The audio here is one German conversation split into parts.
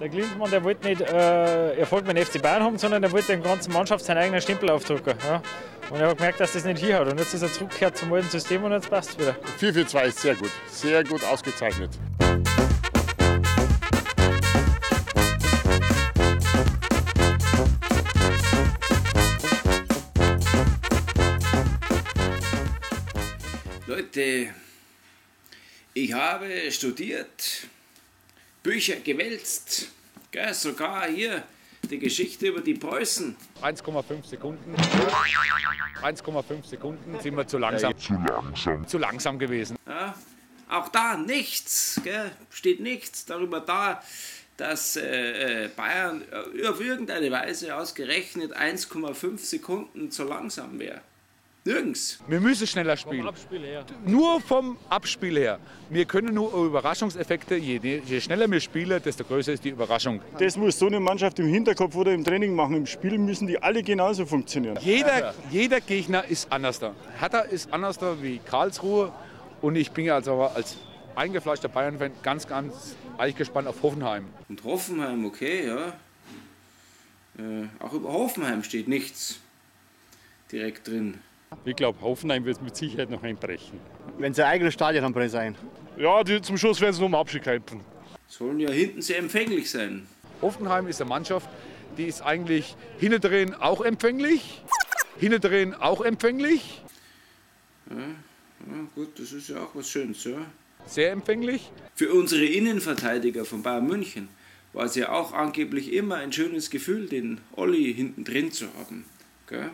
Der Klinsmann, der wollte nicht äh, Erfolg mit dem FC Bayern haben, sondern der wollte dem ganzen Mannschaft seinen eigenen Stempel aufdrücken. Ja. Und er hat gemerkt, dass das nicht hier hat. Und jetzt ist er zurückgekehrt zum alten System und jetzt passt es wieder. 4-4-2 ist sehr gut. Sehr gut ausgezeichnet. Leute, ich habe studiert, Bücher gewälzt, gell, sogar hier die Geschichte über die Preußen. 1,5 Sekunden. 1,5 Sekunden sind wir zu langsam. Zu langsam. Zu langsam gewesen. Ja, auch da nichts, gell, steht nichts darüber da, dass äh, äh, Bayern äh, auf irgendeine Weise ausgerechnet 1,5 Sekunden zu langsam wäre. Nirgends. Wir müssen schneller spielen. Nur vom Abspiel her. Wir können nur Überraschungseffekte, je, je schneller wir spielen, desto größer ist die Überraschung. Das muss so eine Mannschaft im Hinterkopf oder im Training machen. Im Spiel müssen die alle genauso funktionieren. Jeder, jeder Gegner ist anders da. Hertha ist anders da wie Karlsruhe. Und ich bin also als eingefleischter Bayern-Fan ganz, ganz eigentlich gespannt auf Hoffenheim. Und Hoffenheim, okay, ja. Äh, auch über Hoffenheim steht nichts direkt drin. Ich glaube, Hoffenheim wird mit Sicherheit noch einbrechen. Wenn sie ein eigenes Stadion haben, sein. Ja, die, zum Schluss werden sie nur um Abschied kämpfen. Sollen ja hinten sehr empfänglich sein. Hoffenheim ist eine Mannschaft, die ist eigentlich hinten drin auch empfänglich. Hinten drin auch empfänglich. Ja, ja, gut, das ist ja auch was Schönes, ja. Sehr empfänglich. Für unsere Innenverteidiger von Bayern München war es ja auch angeblich immer ein schönes Gefühl, den Olli hinten drin zu haben. Gell?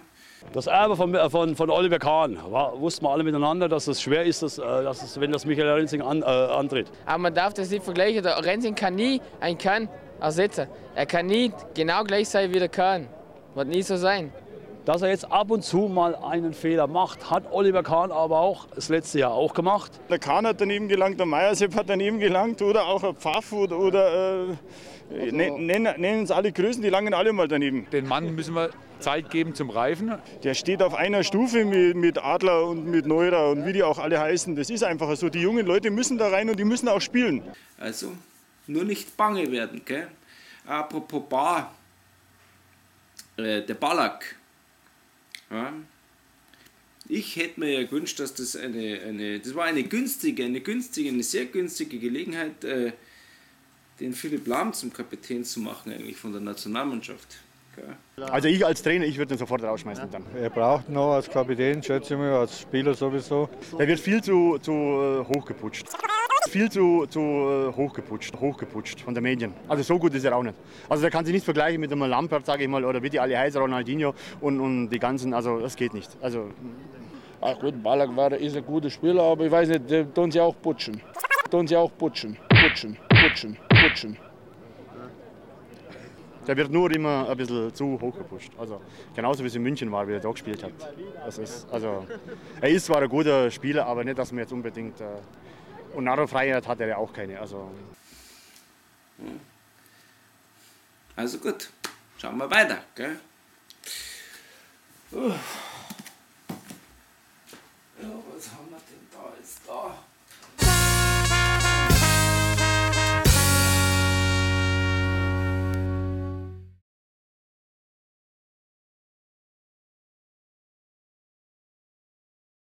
Das Erbe von, von, von Oliver Kahn war, wussten wir alle miteinander, dass es schwer ist, dass, dass es, wenn das Michael Rensing an, äh, antritt. Aber man darf das nicht vergleichen. Der Rensing kann nie ein Kahn ersetzen. Er kann nie genau gleich sein wie der Kahn. Wird nie so sein. Dass er jetzt ab und zu mal einen Fehler macht, hat Oliver Kahn aber auch das letzte Jahr auch gemacht. Der Kahn hat daneben gelangt, der Meiersepp hat daneben gelangt oder auch ein Pfaff oder, oder äh, nennen, nennen es alle Größen, die langen alle mal daneben. Den Mann müssen wir Zeit geben zum Reifen. Der steht auf einer Stufe mit, mit Adler und mit Neurer und wie die auch alle heißen. Das ist einfach so. Die jungen Leute müssen da rein und die müssen auch spielen. Also nur nicht bange werden. Gell? Apropos Bar, äh, der Ballack. Ja. Ich hätte mir ja gewünscht, dass das eine, eine, das war eine günstige, eine günstige, eine sehr günstige Gelegenheit, äh, den Philipp Lahm zum Kapitän zu machen eigentlich von der Nationalmannschaft. Also ich als Trainer, ich würde ihn sofort rausschmeißen dann. Er braucht noch als Kapitän, schätze ich mal, als Spieler sowieso. Der wird viel zu, zu äh, hochgeputscht. Viel zu, zu äh, hochgeputscht, hochgeputscht von den Medien. Also so gut ist er auch nicht. Also der kann sich nicht vergleichen mit einem Lampert, sage ich mal, oder wie die alle heißen, Ronaldinho und, und die ganzen, also das geht nicht. Also, Ach gut, Ballack war, ist ein guter Spieler, aber ich weiß nicht, der tun sie auch putschen. Tun sie auch putschen, putschen, putschen, putschen. Der wird nur immer ein bisschen zu hoch gepusht. Also genauso wie es in München war, wie er da gespielt hat. Das ist, also, er ist zwar ein guter Spieler, aber nicht, dass man jetzt unbedingt. Äh, und Narrenfreiheit hat er ja auch keine. Also, also gut, schauen wir weiter. Gell? Ja, was haben